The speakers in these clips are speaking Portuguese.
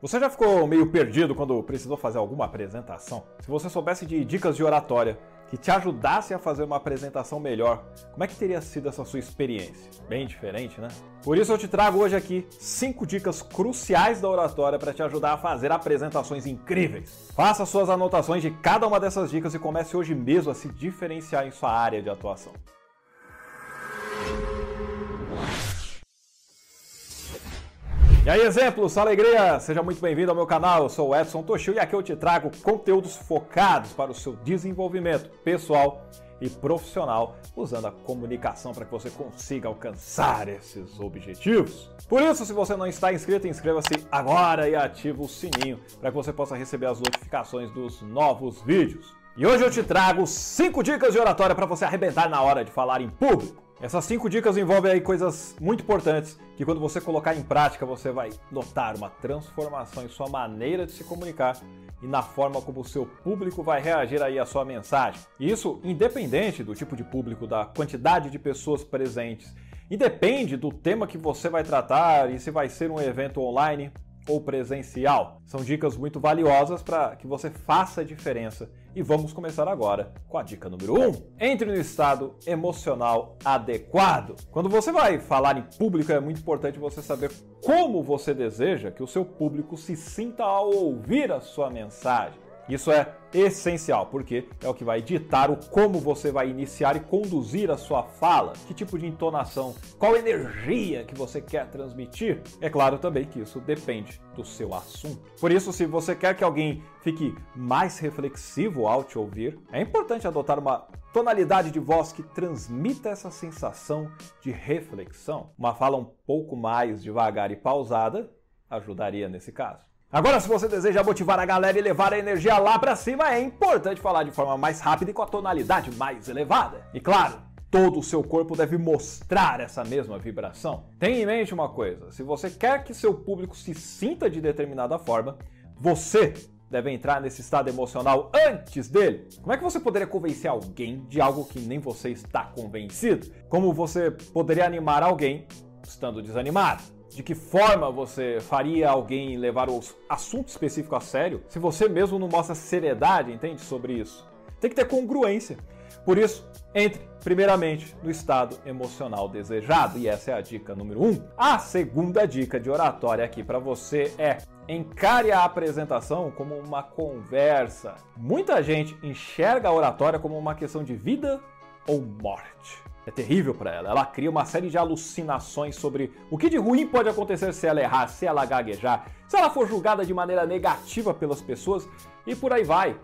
Você já ficou meio perdido quando precisou fazer alguma apresentação? Se você soubesse de dicas de oratória que te ajudassem a fazer uma apresentação melhor, como é que teria sido essa sua experiência? Bem diferente, né? Por isso eu te trago hoje aqui 5 dicas cruciais da oratória para te ajudar a fazer apresentações incríveis. Faça suas anotações de cada uma dessas dicas e comece hoje mesmo a se diferenciar em sua área de atuação. E aí, exemplos, alegria! Seja muito bem-vindo ao meu canal, eu sou o Edson Toshio e aqui eu te trago conteúdos focados para o seu desenvolvimento pessoal e profissional, usando a comunicação para que você consiga alcançar esses objetivos. Por isso, se você não está inscrito, inscreva-se agora e ative o sininho para que você possa receber as notificações dos novos vídeos. E hoje eu te trago 5 dicas de oratória para você arrebentar na hora de falar em público. Essas cinco dicas envolvem aí coisas muito importantes que quando você colocar em prática você vai notar uma transformação em sua maneira de se comunicar e na forma como o seu público vai reagir aí à sua mensagem. E isso independente do tipo de público, da quantidade de pessoas presentes, independe do tema que você vai tratar e se vai ser um evento online ou presencial. São dicas muito valiosas para que você faça a diferença. E vamos começar agora com a dica número 1. Um. Entre no estado emocional adequado. Quando você vai falar em público, é muito importante você saber como você deseja que o seu público se sinta ao ouvir a sua mensagem. Isso é essencial, porque é o que vai ditar o como você vai iniciar e conduzir a sua fala, que tipo de entonação, qual energia que você quer transmitir. É claro também que isso depende do seu assunto. Por isso, se você quer que alguém fique mais reflexivo ao te ouvir, é importante adotar uma tonalidade de voz que transmita essa sensação de reflexão. Uma fala um pouco mais devagar e pausada ajudaria nesse caso. Agora, se você deseja motivar a galera e levar a energia lá para cima, é importante falar de forma mais rápida e com a tonalidade mais elevada. E claro, todo o seu corpo deve mostrar essa mesma vibração. Tenha em mente uma coisa: se você quer que seu público se sinta de determinada forma, você deve entrar nesse estado emocional antes dele. Como é que você poderia convencer alguém de algo que nem você está convencido? Como você poderia animar alguém estando desanimado? De que forma você faria alguém levar o assunto específico a sério se você mesmo não mostra seriedade, entende, sobre isso? Tem que ter congruência. Por isso, entre primeiramente no estado emocional desejado, e essa é a dica número um. A segunda dica de oratória aqui para você é encare a apresentação como uma conversa. Muita gente enxerga a oratória como uma questão de vida ou morte é terrível para ela. Ela cria uma série de alucinações sobre o que de ruim pode acontecer se ela errar, se ela gaguejar, se ela for julgada de maneira negativa pelas pessoas e por aí vai.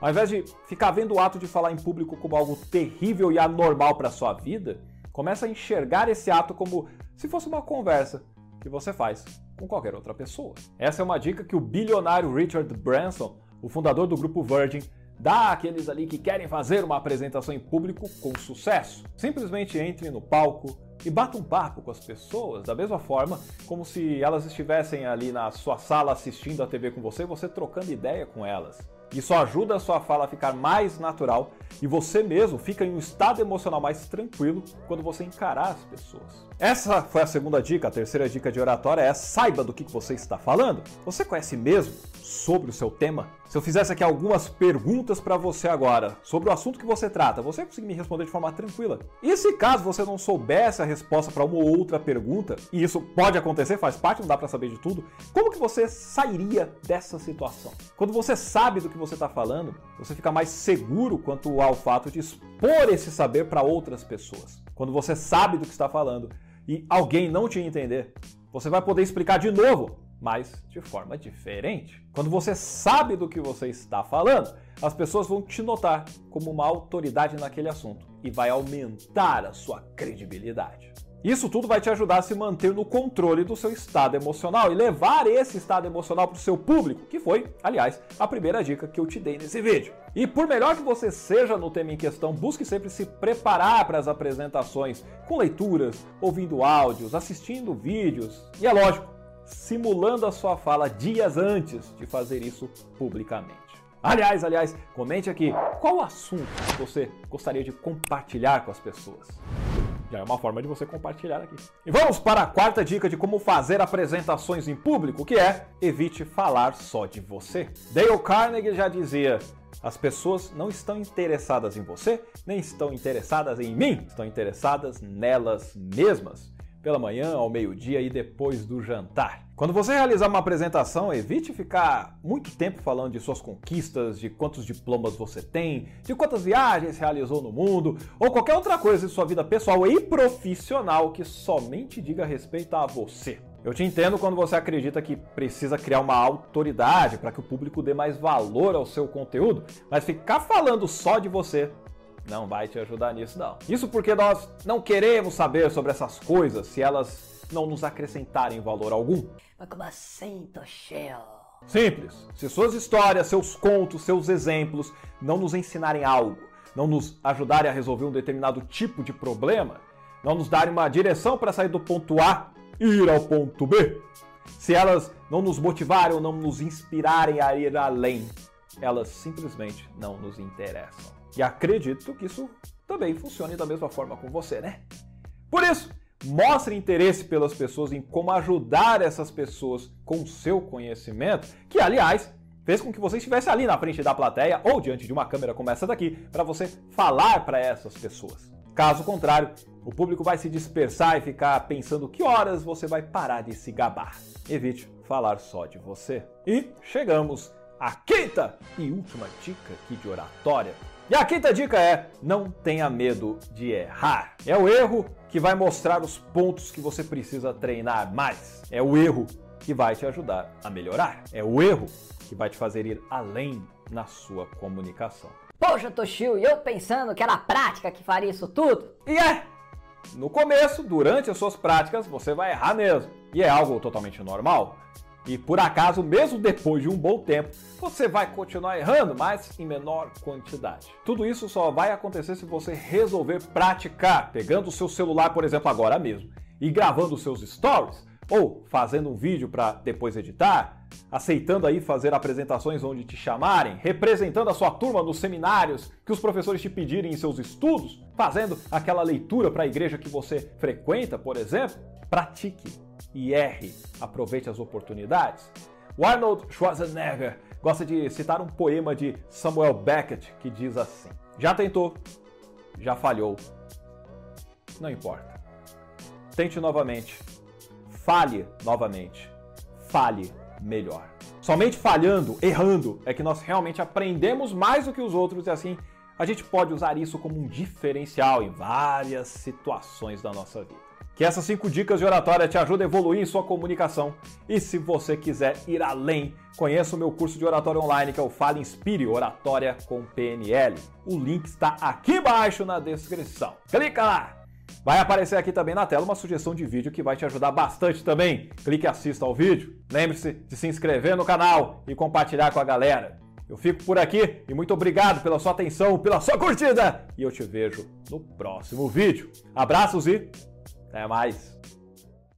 Ao invés de ficar vendo o ato de falar em público como algo terrível e anormal para sua vida, começa a enxergar esse ato como se fosse uma conversa que você faz com qualquer outra pessoa. Essa é uma dica que o bilionário Richard Branson, o fundador do grupo Virgin, dá àqueles ali que querem fazer uma apresentação em público com sucesso. Simplesmente entre no palco e bata um papo com as pessoas, da mesma forma como se elas estivessem ali na sua sala assistindo a TV com você, você trocando ideia com elas. Isso ajuda a sua fala a ficar mais natural e você mesmo fica em um estado emocional mais tranquilo quando você encarar as pessoas. Essa foi a segunda dica. A terceira dica de oratória é saiba do que você está falando. Você conhece mesmo sobre o seu tema? Se eu fizesse aqui algumas perguntas para você agora sobre o assunto que você trata, você conseguir me responder de forma tranquila. E se caso você não soubesse a resposta para uma ou outra pergunta, e isso pode acontecer, faz parte, não dá para saber de tudo, como que você sairia dessa situação? Quando você sabe do que você está falando, você fica mais seguro quanto ao fato de expor esse saber para outras pessoas. Quando você sabe do que está falando e alguém não te entender, você vai poder explicar de novo mas de forma diferente. Quando você sabe do que você está falando, as pessoas vão te notar como uma autoridade naquele assunto e vai aumentar a sua credibilidade. Isso tudo vai te ajudar a se manter no controle do seu estado emocional e levar esse estado emocional para o seu público, que foi, aliás, a primeira dica que eu te dei nesse vídeo. E por melhor que você seja no tema em questão, busque sempre se preparar para as apresentações, com leituras, ouvindo áudios, assistindo vídeos. E é lógico, simulando a sua fala dias antes de fazer isso publicamente. Aliás, aliás, comente aqui qual assunto você gostaria de compartilhar com as pessoas. Já é uma forma de você compartilhar aqui. E vamos para a quarta dica de como fazer apresentações em público, que é evite falar só de você. Dale Carnegie já dizia: as pessoas não estão interessadas em você, nem estão interessadas em mim, estão interessadas nelas mesmas pela manhã, ao meio-dia e depois do jantar. Quando você realizar uma apresentação, evite ficar muito tempo falando de suas conquistas, de quantos diplomas você tem, de quantas viagens realizou no mundo ou qualquer outra coisa de sua vida pessoal e profissional que somente diga respeito a você. Eu te entendo quando você acredita que precisa criar uma autoridade para que o público dê mais valor ao seu conteúdo, mas ficar falando só de você não vai te ajudar nisso não. Isso porque nós não queremos saber sobre essas coisas se elas não nos acrescentarem valor algum. Mas como assim, Toshio? Simples. Se suas histórias, seus contos, seus exemplos não nos ensinarem algo, não nos ajudarem a resolver um determinado tipo de problema, não nos darem uma direção para sair do ponto A e ir ao ponto B, se elas não nos motivarem ou não nos inspirarem a ir além, elas simplesmente não nos interessam. E acredito que isso também funcione da mesma forma com você, né? Por isso, mostre interesse pelas pessoas em como ajudar essas pessoas com seu conhecimento, que aliás fez com que você estivesse ali na frente da plateia ou diante de uma câmera como essa daqui para você falar para essas pessoas. Caso contrário, o público vai se dispersar e ficar pensando que horas você vai parar de se gabar. Evite falar só de você. E chegamos à quinta e última dica aqui de oratória e a quinta dica é: não tenha medo de errar. É o erro que vai mostrar os pontos que você precisa treinar mais. É o erro que vai te ajudar a melhorar. É o erro que vai te fazer ir além na sua comunicação. Poxa, Toshio, e eu pensando que era a prática que faria isso tudo? E é! No começo, durante as suas práticas, você vai errar mesmo. E é algo totalmente normal. E por acaso, mesmo depois de um bom tempo, você vai continuar errando, mas em menor quantidade. Tudo isso só vai acontecer se você resolver praticar, pegando o seu celular, por exemplo, agora mesmo, e gravando seus stories, ou fazendo um vídeo para depois editar, aceitando aí fazer apresentações onde te chamarem, representando a sua turma nos seminários que os professores te pedirem em seus estudos, fazendo aquela leitura para a igreja que você frequenta, por exemplo. Pratique e erre. Aproveite as oportunidades. O Arnold Schwarzenegger gosta de citar um poema de Samuel Beckett que diz assim: Já tentou, já falhou, não importa. Tente novamente, fale novamente, fale melhor. Somente falhando, errando, é que nós realmente aprendemos mais do que os outros e assim a gente pode usar isso como um diferencial em várias situações da nossa vida. Que essas cinco dicas de oratória te ajudem a evoluir em sua comunicação. E se você quiser ir além, conheça o meu curso de oratória online que é o Fale Inspire Oratória com PNL. O link está aqui embaixo na descrição. Clica lá! Vai aparecer aqui também na tela uma sugestão de vídeo que vai te ajudar bastante também. Clique e assista ao vídeo. Lembre-se de se inscrever no canal e compartilhar com a galera. Eu fico por aqui e muito obrigado pela sua atenção, pela sua curtida. E eu te vejo no próximo vídeo. Abraços e até mais!